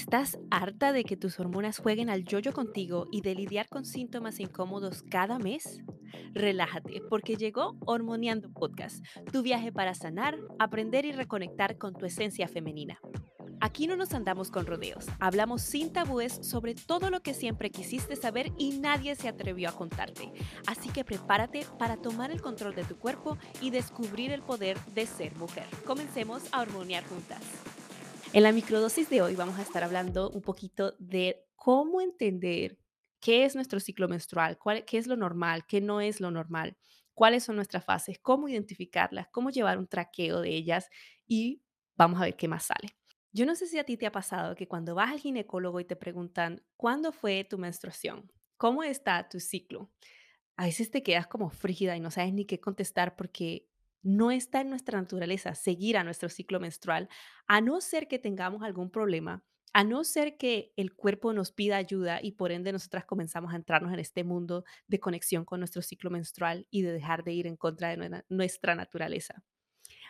¿Estás harta de que tus hormonas jueguen al yoyo contigo y de lidiar con síntomas incómodos cada mes? Relájate, porque llegó Hormoneando Podcast, tu viaje para sanar, aprender y reconectar con tu esencia femenina. Aquí no nos andamos con rodeos, hablamos sin tabúes sobre todo lo que siempre quisiste saber y nadie se atrevió a contarte. Así que prepárate para tomar el control de tu cuerpo y descubrir el poder de ser mujer. Comencemos a hormonear juntas. En la microdosis de hoy vamos a estar hablando un poquito de cómo entender qué es nuestro ciclo menstrual, cuál, qué es lo normal, qué no es lo normal, cuáles son nuestras fases, cómo identificarlas, cómo llevar un traqueo de ellas y vamos a ver qué más sale. Yo no sé si a ti te ha pasado que cuando vas al ginecólogo y te preguntan, ¿cuándo fue tu menstruación? ¿Cómo está tu ciclo? A veces te quedas como frígida y no sabes ni qué contestar porque no está en nuestra naturaleza seguir a nuestro ciclo menstrual, a no ser que tengamos algún problema, a no ser que el cuerpo nos pida ayuda y por ende nosotras comenzamos a entrarnos en este mundo de conexión con nuestro ciclo menstrual y de dejar de ir en contra de nuestra naturaleza.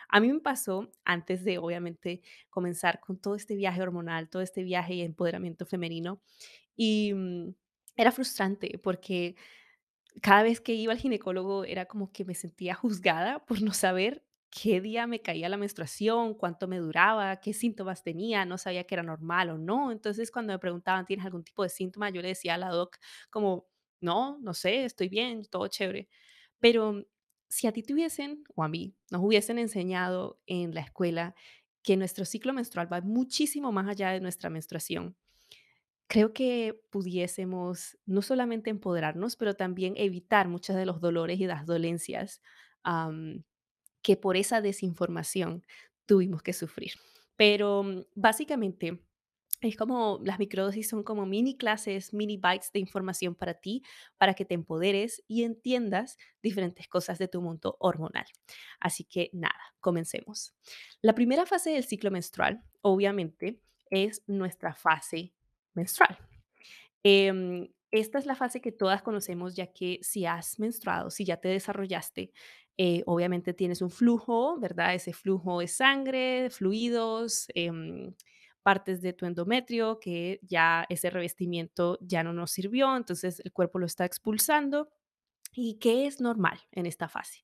A mí me pasó antes de, obviamente, comenzar con todo este viaje hormonal, todo este viaje y empoderamiento femenino. Y mm, era frustrante porque cada vez que iba al ginecólogo era como que me sentía juzgada por no saber qué día me caía la menstruación, cuánto me duraba, qué síntomas tenía, no sabía que era normal o no. Entonces, cuando me preguntaban, ¿tienes algún tipo de síntoma? Yo le decía a la doc como, no, no sé, estoy bien, todo chévere. Pero si a ti te hubiesen, o a mí, nos hubiesen enseñado en la escuela que nuestro ciclo menstrual va muchísimo más allá de nuestra menstruación, Creo que pudiésemos no solamente empoderarnos, pero también evitar muchos de los dolores y las dolencias, am, que por esa desinformación tuvimos que sufrir. Pero, mm, básicamente, es como las microdosis son como mini clases, mini bites de información para ti, para que te empoderes y entiendas diferentes cosas de tu mundo hormonal. Así que nada, comencemos. La primera fase del ciclo menstrual, obviamente, es nuestra fase menstrual. Em, esta es la fase que todas conocemos, ya que si has menstruado, si ya te desarrollaste, eh, obviamente tienes un flujo, ¿verdad? Ese flujo de sangre, fluidos, em, partes de tu endometrio, que ya ese revestimiento ya no nos sirvió, entonces el cuerpo lo está expulsando. ¿Y qué es normal en esta fase?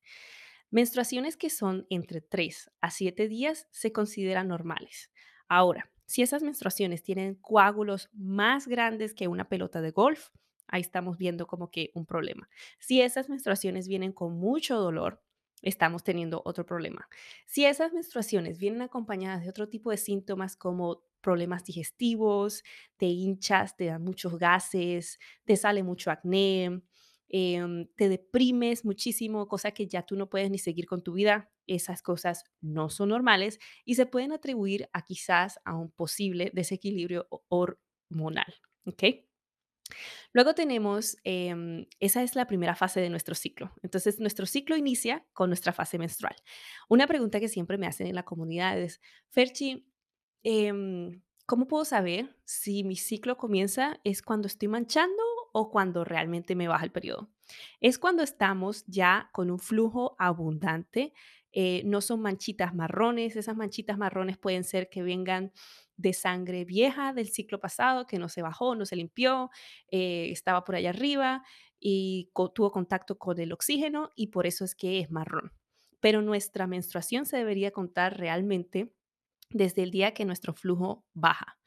Menstruaciones que son entre 3 a 7 días se consideran normales. Ahora, si esas menstruaciones tienen coágulos más grandes que una pelota de golf, ahí estamos viendo como que un problema. Si esas menstruaciones vienen con mucho dolor, estamos teniendo otro problema. Si esas menstruaciones vienen acompañadas de otro tipo de síntomas como problemas digestivos, te hinchas, te dan muchos gases, te sale mucho acné, em, te deprimes muchísimo, cosa que ya tú no puedes ni seguir con tu vida. Esas cosas no son normales y se pueden atribuir a quizás a un posible desequilibrio ho- hormonal. ¿ok? Luego tenemos, em, esa es la primera fase de nuestro ciclo. Entonces, nuestro ciclo inicia con nuestra fase menstrual. Una pregunta que siempre me hacen en la comunidad es, Ferchi, em, ¿cómo puedo saber si mi ciclo comienza es cuando estoy manchando o cuando realmente me baja el periodo? Es cuando estamos ya con un flujo abundante, eh, no son manchitas marrones, esas manchitas marrones pueden ser que vengan de sangre vieja del ciclo pasado, que no se bajó, no se limpió, eh, estaba por allá arriba y tuvo contacto con el oxígeno y por eso es que es marrón. Pero nuestra menstruación se debería contar realmente desde el día que nuestro flujo baja.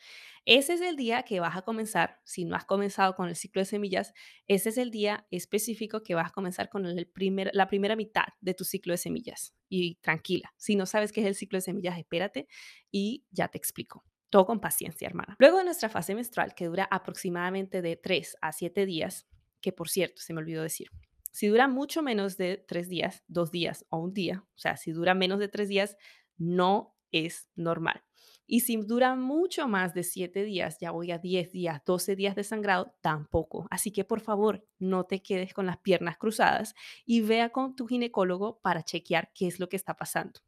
Ese es el día que vas a comenzar, si no has comenzado con el ciclo de semillas, ese es el día específico que vas a comenzar con el primer, la primera mitad de tu ciclo de semillas. Y tranquila, si no sabes qué es el ciclo de semillas, espérate y ya te explico. Todo con paciencia, hermana. Luego de nuestra fase menstrual, que dura aproximadamente de 3 a 7 días, que por cierto, se me olvidó decir, si dura mucho menos de 3 días, 2 días o un día, o sea, si dura menos de 3 días, no es normal. Y si dura mucho más de 7 días, ya voy a 10 días, 12 días de sangrado, tampoco. Así que por favor, no te quedes con las piernas cruzadas y vea con tu ginecólogo para chequear qué es lo que está pasando.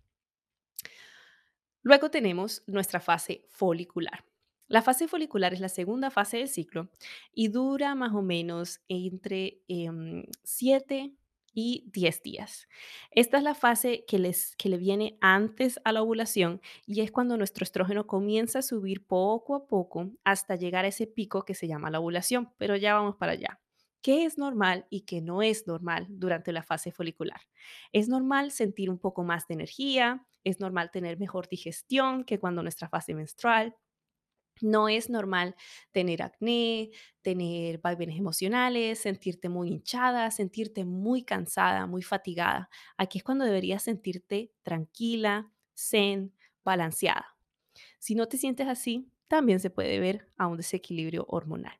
Luego tenemos nuestra fase folicular. La fase folicular es la segunda fase del ciclo y dura más o menos entre em, 7 y 10 días. Esta es la fase que, les, que le viene antes a la ovulación y es cuando nuestro estrógeno comienza a subir poco a poco hasta llegar a ese pico que se llama la ovulación, pero ya vamos para allá. ¿Qué es normal y qué no es normal durante la fase folicular? Es normal sentir un poco más de energía, es normal tener mejor digestión que cuando nuestra fase menstrual, no es normal tener acné, tener vaivenes emocionales, sentirte muy hinchada, sentirte muy cansada, muy fatigada. Aquí es cuando deberías sentirte tranquila, zen, balanceada. Si no te sientes así, también se puede ver a un desequilibrio hormonal.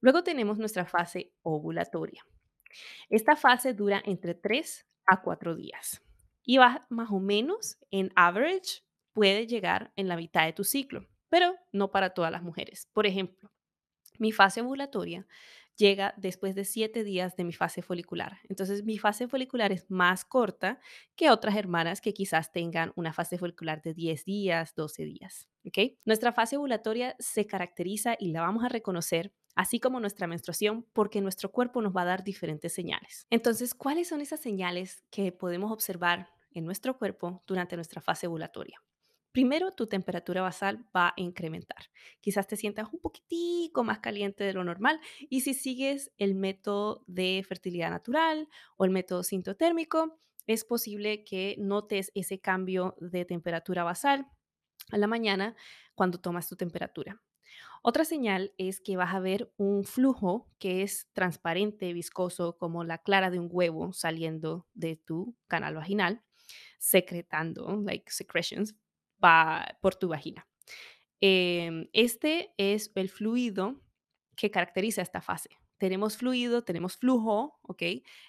Luego tenemos nuestra fase ovulatoria. Esta fase dura entre 3 a 4 días y va más o menos en average puede llegar en la mitad de tu ciclo pero no para todas las mujeres. Por ejemplo, mi fase ovulatoria llega después de siete días de mi fase folicular. Entonces, mi fase folicular es más corta que otras hermanas que quizás tengan una fase folicular de 10 días, 12 días. ¿okay? Nuestra fase ovulatoria se caracteriza y la vamos a reconocer así como nuestra menstruación, porque nuestro cuerpo nos va a dar diferentes señales. Entonces, ¿cuáles son esas señales que podemos observar en nuestro cuerpo durante nuestra fase ovulatoria? Primero, tu temperatura basal va a incrementar. Quizás te sientas un poquitico más caliente de lo normal y si sigues el método de fertilidad natural o el método sintotérmico, es posible que notes ese cambio de temperatura basal a la mañana cuando tomas tu temperatura. Otra señal es que vas a ver un flujo que es transparente, viscoso, como la clara de un huevo saliendo de tu canal vaginal, secretando, like secretions, va por tu vagina. Em, este es el fluido que caracteriza esta fase. Tenemos fluido, tenemos flujo, ¿ok?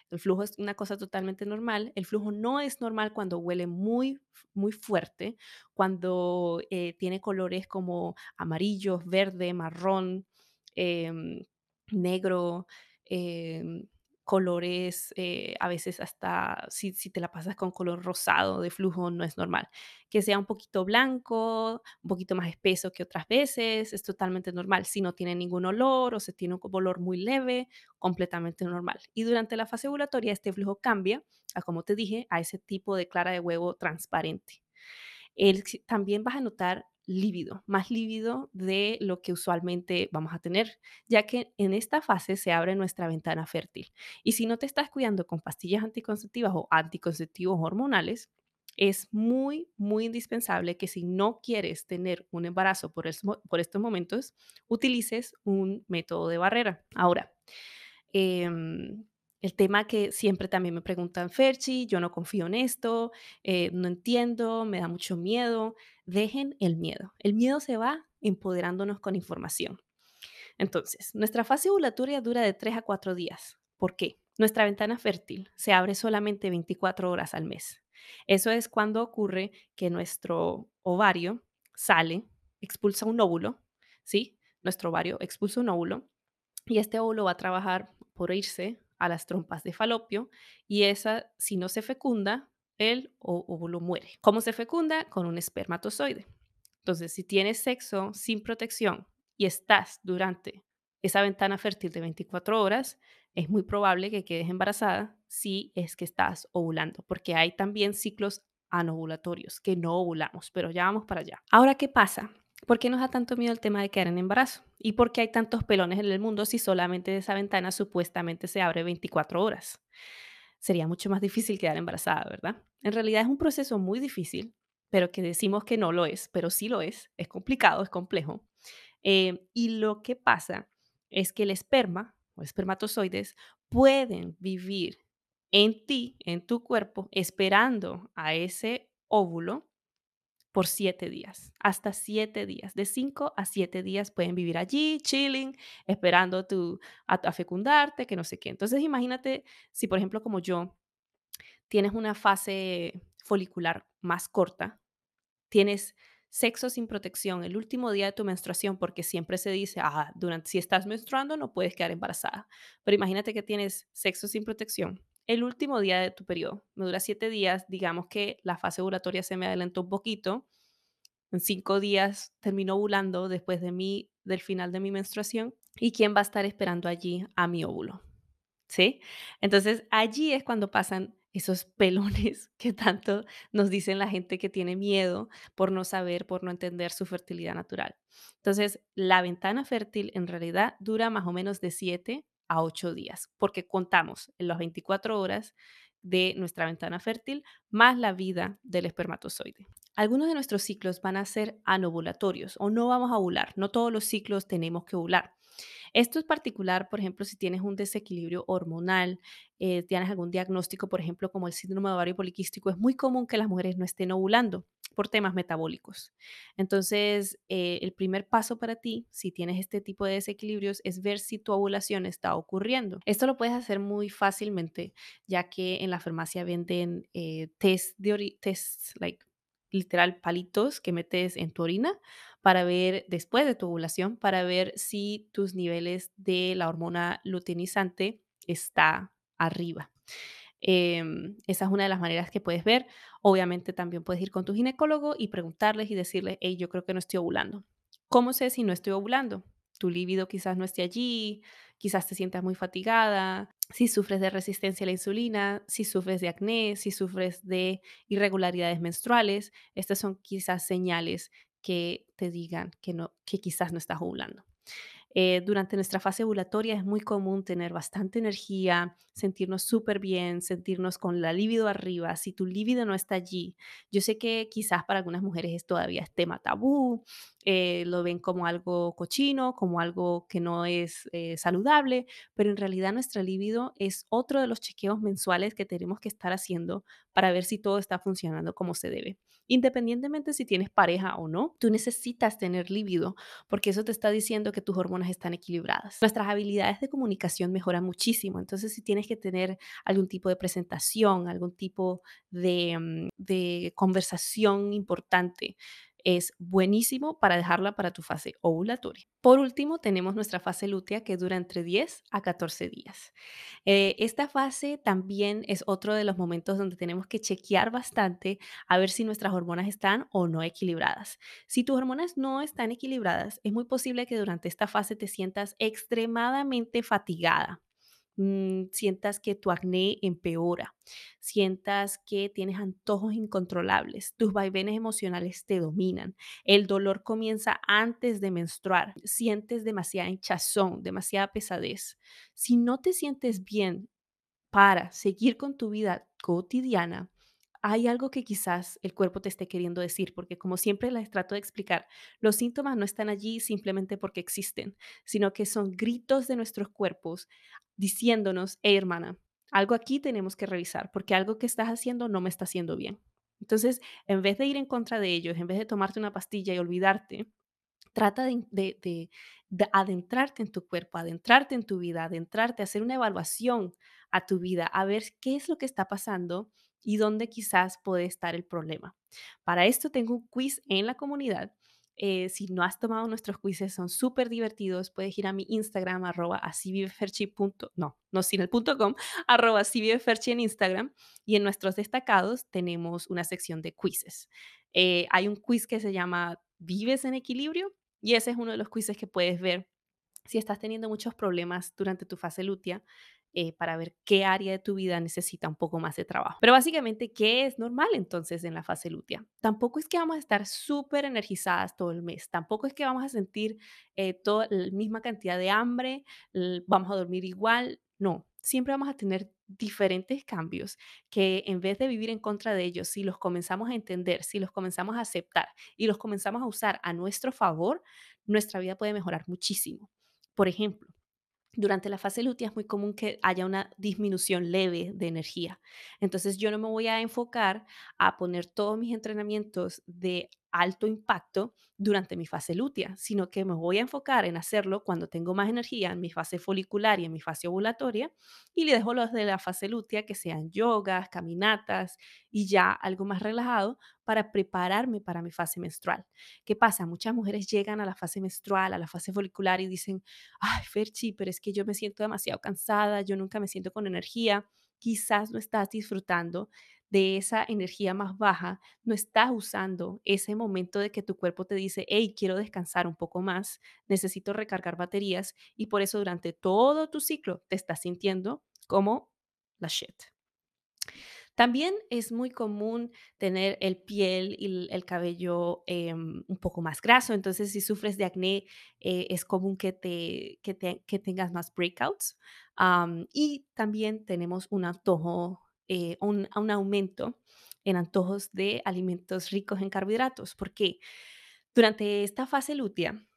El flujo es una cosa totalmente normal. El flujo no es normal cuando huele muy, muy fuerte, cuando eh, tiene colores como amarillo, verde, marrón, em, negro, em, colores, eh, a veces hasta si, si, te la pasas con color rosado de flujo, no es normal. Que sea un poquito blanco, un poquito más espeso que otras veces, es totalmente normal. Si no tiene ningún olor o se tiene un olor muy leve, completamente normal. Y durante la fase ovulatoria, este flujo cambia, a, como te dije, a ese tipo de clara de huevo transparente. El, también vas a notar lívido, más lívido de lo que usualmente vamos a tener, ya que en esta fase se abre nuestra ventana fértil. Y si no te estás cuidando con pastillas anticonceptivas o anticonceptivos hormonales, es muy, muy indispensable que si no quieres tener un embarazo por, por estos momentos, utilices un método de barrera. Ahora, eh, el tema que siempre también me preguntan, Ferchi, yo no confío en esto, eh, no entiendo, me da mucho miedo. Dejen el miedo. El miedo se va empoderándonos con información. Entonces, nuestra fase ovulatoria dura de 3 a 4 días. ¿Por qué? Nuestra ventana fértil se abre solamente 24 horas al mes. Eso es cuando ocurre que nuestro ovario sale, expulsa un óvulo, ¿sí? Nuestro ovario expulsa un óvulo y este óvulo va a trabajar por irse a las trompas de falopio y esa, si no se fecunda, el óvulo muere. ¿Cómo se fecunda? Con un espermatozoide. Entonces, si tienes sexo sin protección y estás durante esa ventana fértil de 24 horas, es muy probable que quedes embarazada si es que estás ovulando, porque hay también ciclos anovulatorios que no ovulamos, pero ya vamos para allá. Ahora, ¿qué pasa? ¿Por qué nos da tanto miedo el tema de quedar en embarazo? ¿Y por qué hay tantos pelones en el mundo si solamente esa ventana supuestamente se abre 24 horas? Sería mucho más difícil quedar embarazada, ¿verdad? En realidad es un proceso muy difícil, pero que decimos que no lo es, pero sí lo es. Es complicado, es complejo. Eh, y lo que pasa es que el esperma o espermatozoides pueden vivir en ti, en tu cuerpo, esperando a ese óvulo por siete días, hasta siete días. De cinco a siete días pueden vivir allí, chilling, esperando tu, a, fecundarte, que no sé qué. Entonces imagínate si, por ejemplo, como yo, tienes una fase folicular más corta, tienes sexo sin protección el último día de tu menstruación, porque siempre se dice, ah, durante, si estás menstruando no puedes quedar embarazada. Pero imagínate que tienes sexo sin protección el último día de tu periodo. Me dura siete días, digamos que la fase ovulatoria se me adelantó un poquito. En cinco días termino ovulando después de mi, del final de mi menstruación. ¿Y quién va a estar esperando allí a mi óvulo? ¿sí? Entonces, allí es cuando pasan esos pelones que tanto nos dicen la gente que tiene miedo por no saber, por no entender su fertilidad natural. Entonces, la ventana fértil en realidad dura más o menos de 7 a 8 días, porque contamos en las 24 horas de nuestra ventana fértil más la vida del espermatozoide. Algunos de nuestros ciclos van a ser anovulatorios o no vamos a ovular. No todos los ciclos tenemos que ovular. Esto es particular, por ejemplo, si tienes un desequilibrio hormonal, eh, tienes algún diagnóstico, por ejemplo, como el síndrome de ovario poliquístico, es muy común que las mujeres no estén ovulando por temas metabólicos. Entonces, eh, el primer paso para ti, si tienes este tipo de desequilibrios, es ver si tu ovulación está ocurriendo. Esto lo puedes hacer muy fácilmente, ya que en la farmacia venden eh, test de test, like literal palitos que metes en tu orina para ver, después de tu ovulación, para ver si tus niveles de la hormona luteinizante está arriba. Em, esa es una de las maneras que puedes ver. Obviamente también puedes ir con tu ginecólogo y preguntarles y decirles, hey, yo creo que no estoy ovulando. ¿Cómo sé si no estoy ovulando? Tu líbido quizás no esté allí, quizás te sientas muy fatigada, si sufres de resistencia a la insulina, si sufres de acné, si sufres de irregularidades menstruales. Estas son quizás señales que te digan que, no, que quizás no estás ovulando. Eh, durante nuestra fase ovulatoria es muy común tener bastante energía, sentirnos súper bien, sentirnos con la libido arriba. Si tu libido no está allí, yo sé que quizás para algunas mujeres es todavía tema tabú, eh, lo ven como algo cochino, como algo que no es eh, saludable, pero en realidad nuestra libido es otro de los chequeos mensuales que tenemos que estar haciendo para ver si todo está funcionando como se debe. Independientemente si tienes pareja o no, tú necesitas tener libido porque eso te está diciendo que tus hormonas están equilibradas. Nuestras habilidades de comunicación mejoran muchísimo, entonces si tienes que tener algún tipo de presentación, algún tipo de, mm, de conversación importante, es buenísimo para dejarla para tu fase ovulatoria. Por último, tenemos nuestra fase lútea que dura entre 10 a 14 días. Eh, esta fase también es otro de los momentos donde tenemos que chequear bastante a ver si nuestras hormonas están o no equilibradas. Si tus hormonas no están equilibradas, es muy posible que durante esta fase te sientas extremadamente fatigada mm, sientas que tu acné empeora, sientas que tienes antojos incontrolables, tus vaivenes emocionales te dominan, el dolor comienza antes de menstruar, sientes demasiada hinchazón, demasiada pesadez. Si no te sientes bien para seguir con tu vida cotidiana, hay algo que quizás el cuerpo te esté queriendo decir, porque como siempre les trato de explicar, los síntomas no están allí simplemente porque existen, sino que son gritos de nuestros cuerpos diciéndonos, hey hermana, algo aquí tenemos que revisar, porque algo que estás haciendo no me está haciendo bien. Entonces, en vez de ir en contra de ellos, en vez de tomarte una pastilla y olvidarte, Trata de, de- de- de adentrarte en tu cuerpo, adentrarte en tu vida, adentrarte, hacer una evaluación a tu vida, a ver qué es lo que está pasando y dónde quizás puede estar el problema. Para esto tengo un quiz en la comunidad. Eh, si no has tomado nuestros quizzes, son súper divertidos. Puedes ir a mi Instagram, arroba así no, no sin el punto com, arroba en Instagram. Y en nuestros destacados tenemos una sección de quizzes. Eh, hay un quiz que se llama ¿Vives en equilibrio? Y ese es uno de los quizzes que puedes ver si estás teniendo muchos problemas durante tu fase lútea, eh, para ver qué área de tu vida necesita un poco más de trabajo. Pero básicamente, ¿qué es normal entonces en la fase lútea? Tampoco es que vamos a estar súper energizadas todo el mes, tampoco es que vamos a sentir eh, toda la misma cantidad de hambre, vamos a dormir igual, no, siempre vamos a tener diferentes cambios que en vez de vivir en contra de ellos, si los comenzamos a entender, si los comenzamos a aceptar y los comenzamos a usar a nuestro favor, nuestra vida puede mejorar muchísimo. Por ejemplo, durante la fase lútea es muy común que haya una disminución leve de energía. Entonces yo no me voy a enfocar a poner todos mis entrenamientos de alto impacto durante mi fase lútea, sino que me voy a enfocar en hacerlo cuando tengo más energía en mi fase folicular y en mi fase ovulatoria y le dejo los de la fase lútea que sean yogas, caminatas y ya algo más relajado para prepararme para mi fase menstrual. ¿Qué pasa? Muchas mujeres llegan a la fase menstrual, a la fase folicular y dicen, ay, Ferchi, pero es que yo me siento demasiado cansada, yo nunca me siento con energía. Quizás no estás disfrutando de esa energía más baja, no estás usando ese momento de que tu cuerpo te dice, hey, quiero descansar un poco más, necesito recargar baterías y por eso durante todo tu ciclo te estás sintiendo como la shit. También es muy común tener el piel y el cabello em, un poco más graso, entonces si sufres de acné eh, es común que, te, que, tengas más breakouts. y también tenemos un antojo, eh, un, un aumento en antojos de alimentos ricos en carbohidratos. ¿Por qué? Durante esta fase lútea,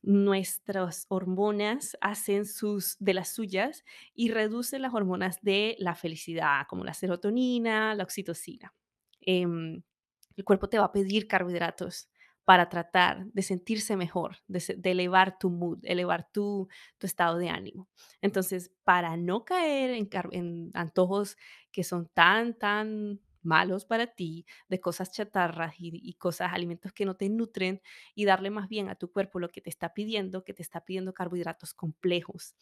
nuestras hormonas hacen sus de las suyas y reducen las hormonas de la felicidad, como la serotonina, la oxitocina. Em, el cuerpo te va a pedir carbohidratos para tratar de sentirse mejor, de, elevar tu mood, elevar tu, tu, estado de ánimo. Entonces, para no caer en, antojos que son tan, tan malos para ti, de cosas chatarras y, cosas, alimentos que no te nutren y darle más bien a tu cuerpo lo que te está pidiendo, que te está pidiendo carbohidratos complejos.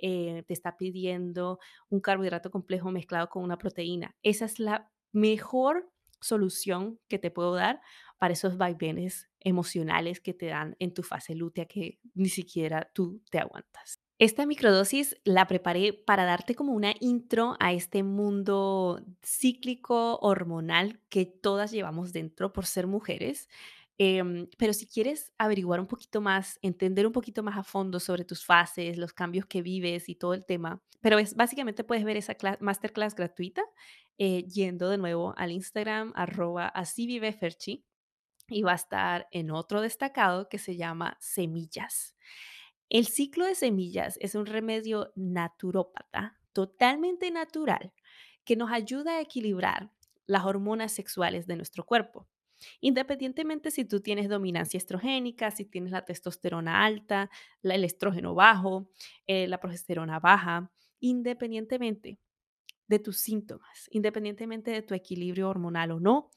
Eh, te está pidiendo un carbohidrato complejo mezclado con una proteína. Esa es la mejor solución que te puedo dar para esos vaivenes emocionales que te dan en tu fase lútea que ni siquiera tú te aguantas. Esta microdosis la preparé para darte como una intro a este mundo cíclico hormonal que todas llevamos dentro por ser mujeres. Em, pero si quieres averiguar un poquito más, entender un poquito más a fondo sobre tus fases, los cambios que vives y todo el tema, pero es básicamente puedes ver esa masterclass gratuita eh, yendo de nuevo al Instagram arroba así vive Ferchi y va a estar en otro destacado que se llama Semillas. El ciclo de semillas es un remedio naturópata, totalmente natural, que nos ayuda a equilibrar las hormonas sexuales de nuestro cuerpo. Independientemente si tú tienes dominancia estrogénica, si tienes la testosterona alta, el estrógeno bajo, eh, la progesterona baja, independientemente de tus síntomas, independientemente de tu equilibrio hormonal o no,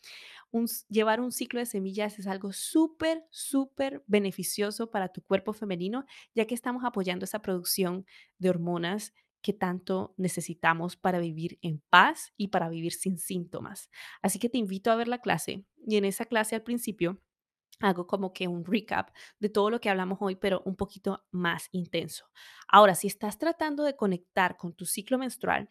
llevar un ciclo de semillas es algo súper, súper beneficioso para tu cuerpo femenino, ya que estamos apoyando esa producción de hormonas que tanto necesitamos para vivir en paz y para vivir sin síntomas. Así que te invito a ver la clase y en esa clase al principio hago como que un recap de todo lo que hablamos hoy, pero un poquito más intenso. Ahora, si estás tratando de conectar con tu ciclo menstrual,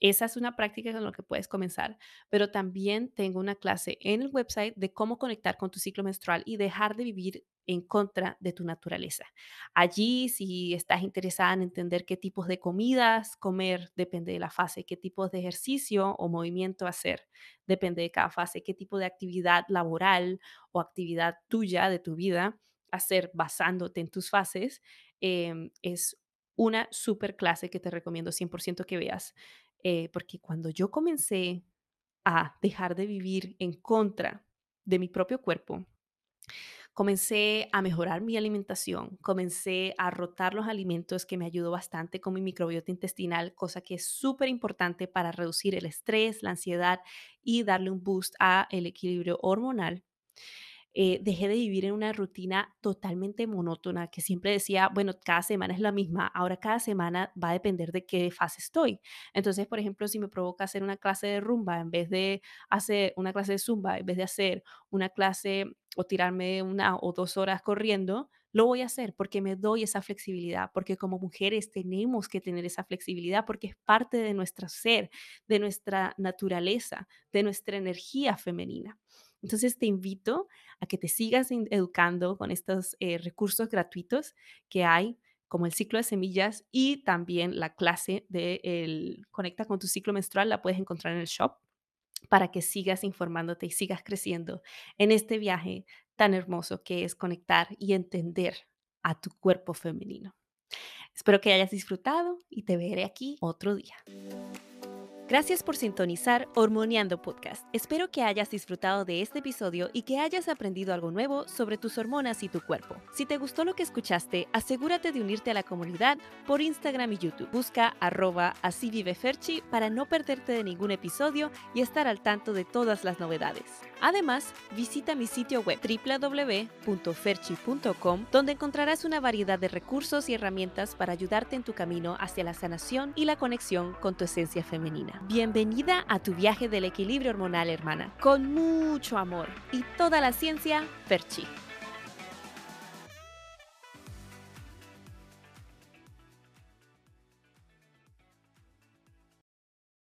esa es una práctica con la que puedes comenzar, pero también tengo una clase en el website de cómo conectar con tu ciclo menstrual y dejar de vivir en contra de tu naturaleza. Allí, si estás interesada en entender qué tipos de comidas comer, depende de la fase, qué tipos de ejercicio o movimiento hacer, depende de cada fase, qué tipo de actividad laboral o actividad tuya de tu vida hacer basándote en tus fases, em, es una super clase que te recomiendo 100% que veas. Eh, porque cuando yo comencé a dejar de vivir en contra de mi propio cuerpo, comencé a mejorar mi alimentación, comencé a rotar los alimentos que me ayudó bastante con mi microbiota intestinal, cosa que es súper importante para reducir el estrés, la ansiedad y darle un boost a el equilibrio hormonal. Eh, dejé de vivir en una rutina totalmente monótona que siempre decía, bueno, cada semana es la misma, ahora cada semana va a depender de qué fase estoy. Entonces, por ejemplo, si me provoca hacer una clase de rumba en vez de hacer una clase de zumba, en vez de hacer una clase o tirarme una o dos horas corriendo, lo voy a hacer porque me doy esa flexibilidad, porque como mujeres tenemos que tener esa flexibilidad porque es parte de nuestro ser, de nuestra naturaleza, de nuestra energía femenina. Entonces te invito a que te sigas educando con estos eh, recursos gratuitos que hay como el ciclo de semillas y también la clase de el Conecta con tu ciclo menstrual la puedes encontrar en el shop para que sigas informándote y sigas creciendo en este viaje tan hermoso que es conectar y entender a tu cuerpo femenino. Espero que hayas disfrutado y te veré aquí otro día. Gracias por sintonizar Hormoniando Podcast. Espero que hayas disfrutado de este episodio y que hayas aprendido algo nuevo sobre tus hormonas y tu cuerpo. Si te gustó lo que escuchaste, asegúrate de unirte a la comunidad por Instagram y YouTube. Busca arroba así vive Ferchi para no perderte de ningún episodio y estar al tanto de todas las novedades. Además, visita mi sitio web www.ferchi.com donde encontrarás una variedad de recursos y herramientas para ayudarte en tu camino hacia la sanación y la conexión con tu esencia femenina. Bienvenida a tu viaje del equilibrio hormonal, hermana, con mucho amor y toda la ciencia, Ferchi.